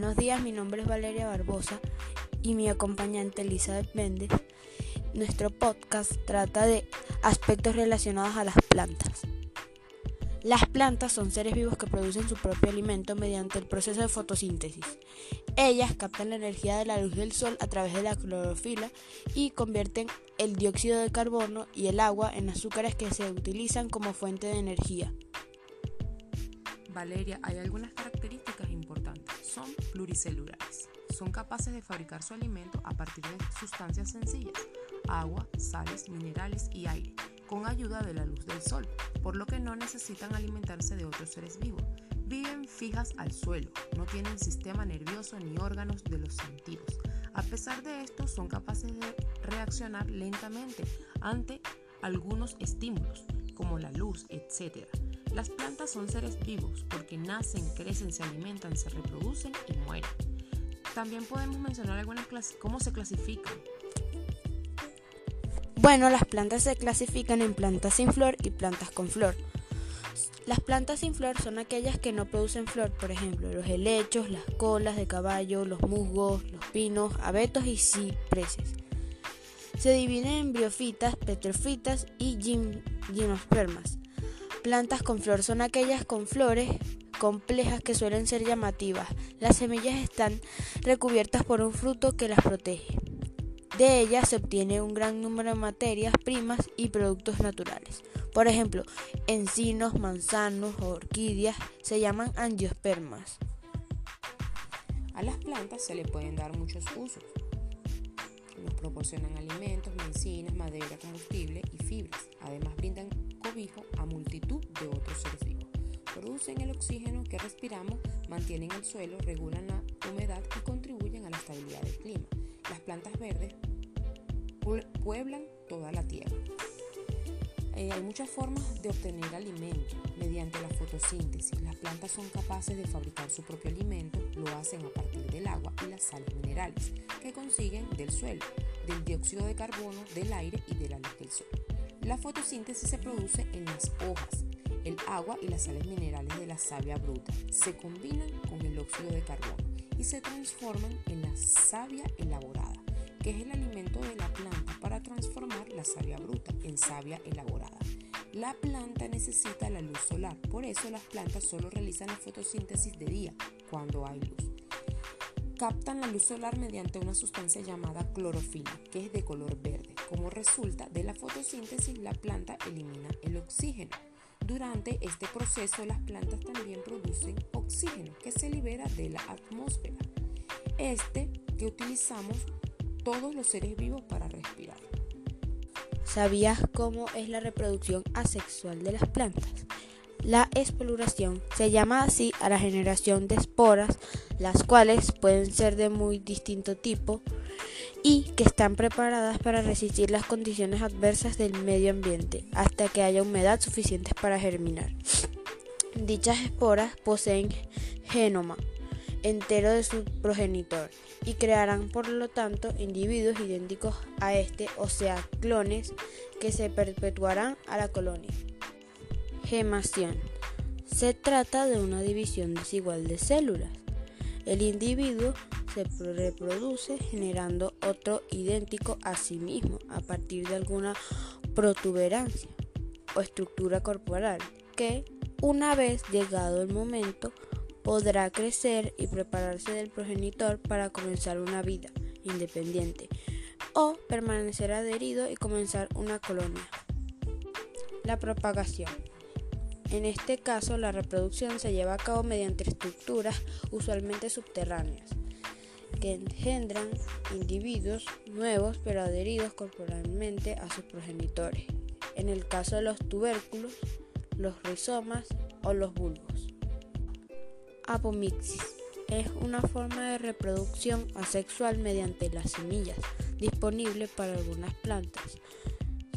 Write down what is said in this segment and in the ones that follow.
Buenos días, mi nombre es Valeria Barbosa y mi acompañante Elizabeth Méndez. Nuestro podcast trata de aspectos relacionados a las plantas. Las plantas son seres vivos que producen su propio alimento mediante el proceso de fotosíntesis. Ellas captan la energía de la luz del sol a través de la clorofila y convierten el dióxido de carbono y el agua en azúcares que se utilizan como fuente de energía. Valeria, hay algunas características. Son pluricelulares. Son capaces de fabricar su alimento a partir de sustancias sencillas, agua, sales, minerales y aire con ayuda de la luz del sol, por lo que no necesitan alimentarse de otros seres vivos. Viven fijas al suelo, no tienen sistema nervioso ni órganos de los sentidos. A pesar de esto, son capaces de reaccionar lentamente ante algunos estímulos, como la luz, etc. Las plantas son seres vivos porque nacen, crecen, se alimentan, se reproducen y mueren. También podemos mencionar algunas cómo se clasifican. Bueno, las plantas se clasifican en plantas sin flor y plantas con flor. Las plantas sin flor son aquellas que no producen flor, por ejemplo, los helechos, las colas de caballo, los musgos, los pinos, abetos y cipreses. Se dividen en briofitas, petrofitas y gimnospermas. Plantas con flor son aquellas con flores complejas que suelen ser llamativas. Las semillas están recubiertas por un fruto que las protege. De ellas se obtiene un gran número de materias primas y productos naturales. Por ejemplo, encinos, manzanos orquídeas se llaman angiospermas. A las plantas se le pueden dar muchos usos. Nos proporcionan alimentos, medicinas, madera, combustible y fibras. Además brindan cobijo a multitud de otros seres vivos. Producen el oxígeno que respiramos, mantienen el suelo, regulan la humedad y contribuyen a la estabilidad del clima. Las plantas verdes pueblan toda la tierra. Eh, hay muchas formas de obtener alimento mediante la fotosíntesis. Las plantas son capaces de fabricar su propio alimento, lo hacen a partir del agua y las sales minerales que consiguen del suelo, del dióxido de carbono, del aire y de la luz del sol. La fotosíntesis se produce en las hojas, el agua y las sales minerales de la savia bruta se combinan con el óxido de carbono y se transforman en la savia elaborada que es el alimento de la planta para transformar la savia bruta en savia elaborada. La planta necesita la luz solar, por eso las plantas solo realizan la fotosíntesis de día, cuando hay luz. Captan la luz solar mediante una sustancia llamada clorofila, que es de color verde. Como resulta de la fotosíntesis, la planta elimina el oxígeno. Durante este proceso, las plantas también producen oxígeno que se libera de la atmósfera. Este que utilizamos todos los seres vivos para respirar. ¿Sabías cómo es la reproducción asexual de las plantas? La espoluración se llama así a la generación de esporas, las cuales pueden ser de muy distinto tipo y que están preparadas para resistir las condiciones adversas del medio ambiente hasta que haya humedad suficiente para germinar. Dichas esporas poseen genoma, entero de su progenitor y crearán por lo tanto individuos idénticos a este, o sea, clones que se perpetuarán a la colonia. Gemación. Se trata de una división desigual de células. El individuo se reproduce generando otro idéntico a sí mismo a partir de alguna protuberancia o estructura corporal que, una vez llegado el momento, podrá crecer y prepararse del progenitor para comenzar una vida independiente o permanecer adherido y comenzar una colonia. La propagación. En este caso, la reproducción se lleva a cabo mediante estructuras usualmente subterráneas que engendran individuos nuevos pero adheridos corporalmente a sus progenitores. En el caso de los tubérculos, los rizomas o los bulbos. Apomixis es una forma de reproducción asexual mediante las semillas, disponible para algunas plantas,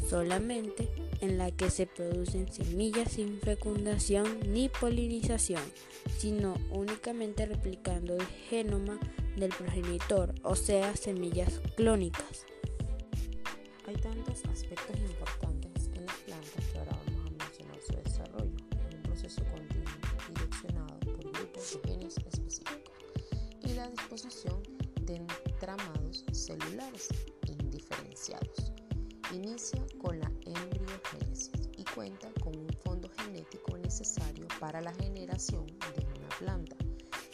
solamente en la que se producen semillas sin fecundación ni polinización, sino únicamente replicando el genoma del progenitor, o sea, semillas clónicas. Hay tantos aspectos importantes a disposición de entramados celulares indiferenciados. Inicia con la embriogénesis y cuenta con un fondo genético necesario para la generación de una planta.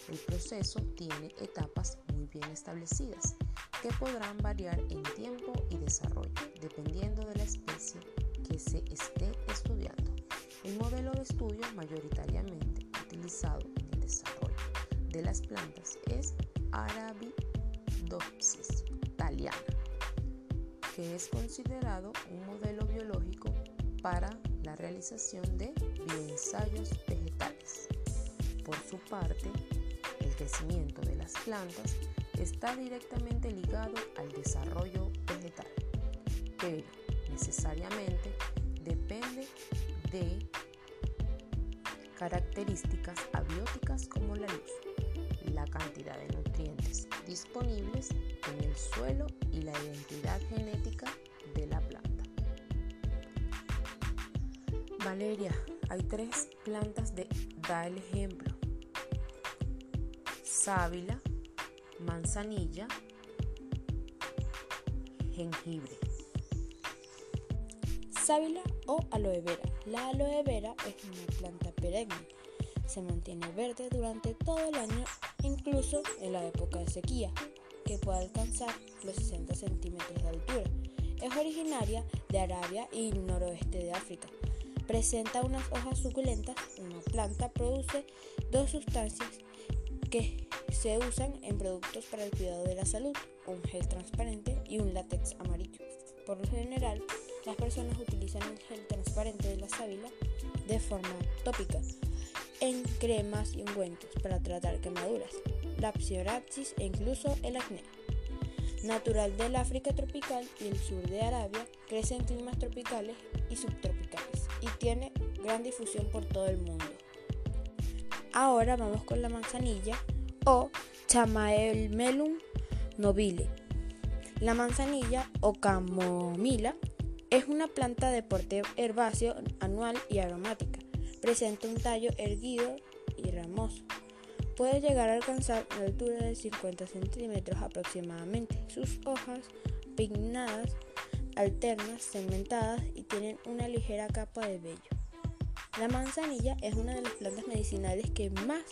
El proceso tiene etapas muy bien establecidas que podrán variar en tiempo y desarrollo dependiendo de la especie que se esté estudiando. El modelo de estudio mayoritariamente utilizado en el desarrollo de las plantas es Arabidopsis thaliana, que es considerado un modelo biológico para la realización de bioensayos vegetales. Por su parte, el crecimiento de las plantas está directamente ligado al desarrollo vegetal, pero necesariamente depende de características abióticas como de nutrientes disponibles en el suelo y la identidad genética de la planta. Valeria, hay tres plantas de da el ejemplo. Sábila, manzanilla, jengibre. Sábila o aloe vera. La aloe vera es una planta perenne. Se mantiene verde durante todo el año, incluso en la época de sequía, que puede alcanzar los 60 centímetros de altura. Es originaria de Arabia y noroeste de África. Presenta unas hojas suculentas. Una planta produce dos sustancias que se usan en productos para el cuidado de la salud, un gel transparente y un látex amarillo. Por lo general, las personas utilizan el gel transparente de la sábila de forma tópica en cremas y ungüentos para tratar quemaduras, la psoriasis e incluso el acné. Natural del África tropical y el sur de Arabia, crece en climas tropicales y subtropicales y tiene gran difusión por todo el mundo. Ahora vamos con la manzanilla o Chamaemelum nobile. La manzanilla o camomila es una planta de porte herbáceo anual y aromática. Presenta un tallo erguido y ramoso. Puede llegar a alcanzar una altura de 50 centímetros aproximadamente. Sus hojas pinnadas, alternas, segmentadas y tienen una ligera capa de vello. La manzanilla es una de las plantas medicinales que más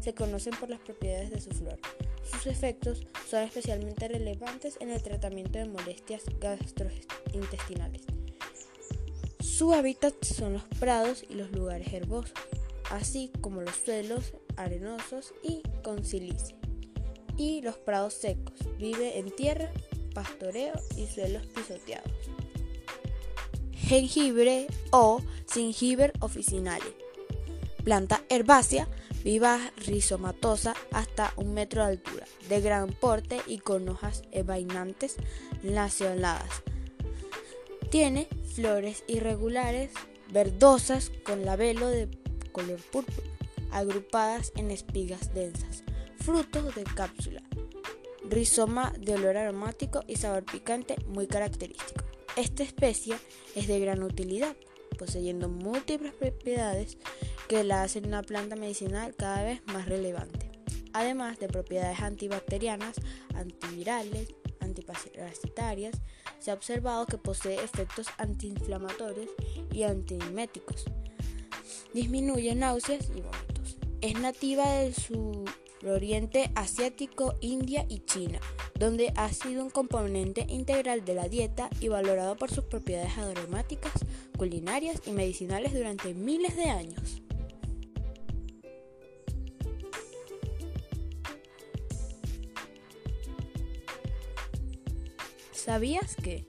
se conocen por las propiedades de su flor. Sus efectos son especialmente relevantes en el tratamiento de molestias gastrointestinales. Su hábitat son los prados y los lugares herbosos, así como los suelos arenosos y con silicio, y los prados secos. Vive en tierra, pastoreo y suelos pisoteados. Jengibre o Zingiber officinale. Planta herbácea viva rizomatosa hasta un metro de altura, de gran porte y con hojas envainantes lanceoladas. Tiene flores irregulares, verdosas con labelo de color púrpura, agrupadas en espigas densas, frutos de cápsula, rizoma de olor aromático y sabor picante muy característico. Esta especie es de gran utilidad, poseyendo múltiples propiedades que la hacen una planta medicinal cada vez más relevante. Además de propiedades antibacterianas, antivirales, antiparasitarias, se ha observado que posee efectos antiinflamatorios y antiméticos. Disminuye náuseas y vómitos. Es nativa del suroriente asiático, India y China, donde ha sido un componente integral de la dieta y valorado por sus propiedades aromáticas, culinarias y medicinales durante miles de años. ¿Sabías que?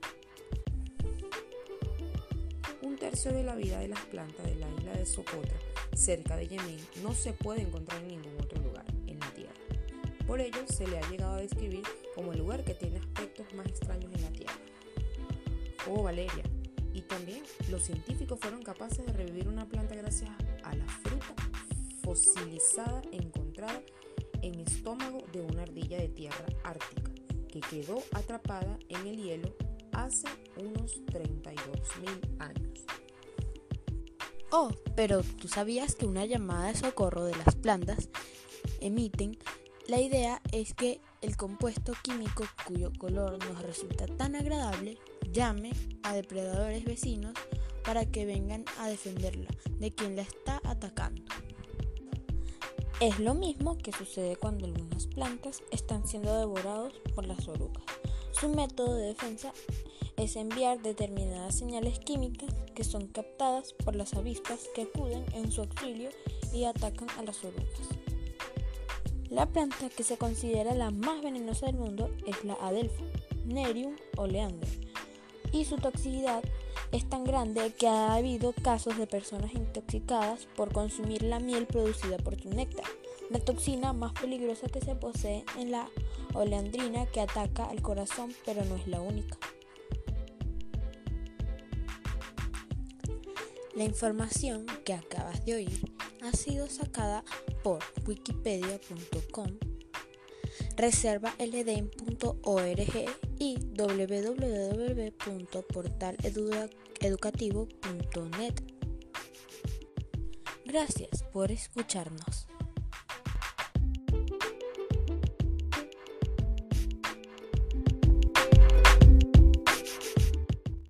Un tercio de la vida de las plantas de la isla de Socotra, cerca de Yemen, no se puede encontrar en ningún otro lugar en la Tierra. Por ello, se le ha llegado a describir como el lugar que tiene aspectos más extraños en la Tierra. Oh, Valeria. Y también los científicos fueron capaces de revivir una planta gracias a la fruta fosilizada encontrada en estómago de una ardilla de tierra ártica que quedó atrapada en el hielo hace unos 32.000 años. Oh, pero ¿tú sabías que una llamada de socorro de las plantas emiten? La idea es que el compuesto químico cuyo color nos resulta tan agradable llame a depredadores vecinos para que vengan a defenderla de quien la está atacando. Es lo mismo que sucede cuando algunas plantas están siendo devorados por las orugas. Su método de defensa es enviar determinadas señales químicas que son captadas por las avispas que acuden en su auxilio y atacan a las orugas. La planta que se considera la más venenosa del mundo es la Adelpha, Nerium oleander, y su toxicidad es tan grande que ha habido casos de personas intoxicadas por consumir la miel producida por su néctar, la toxina más peligrosa que se posee en la oleandrina que ataca al corazón, pero no es la única. La información que acabas de oír ha sido sacada por wikipedia.com, reservaLD.org y www.portaleducativo.net. Gracias por escucharnos.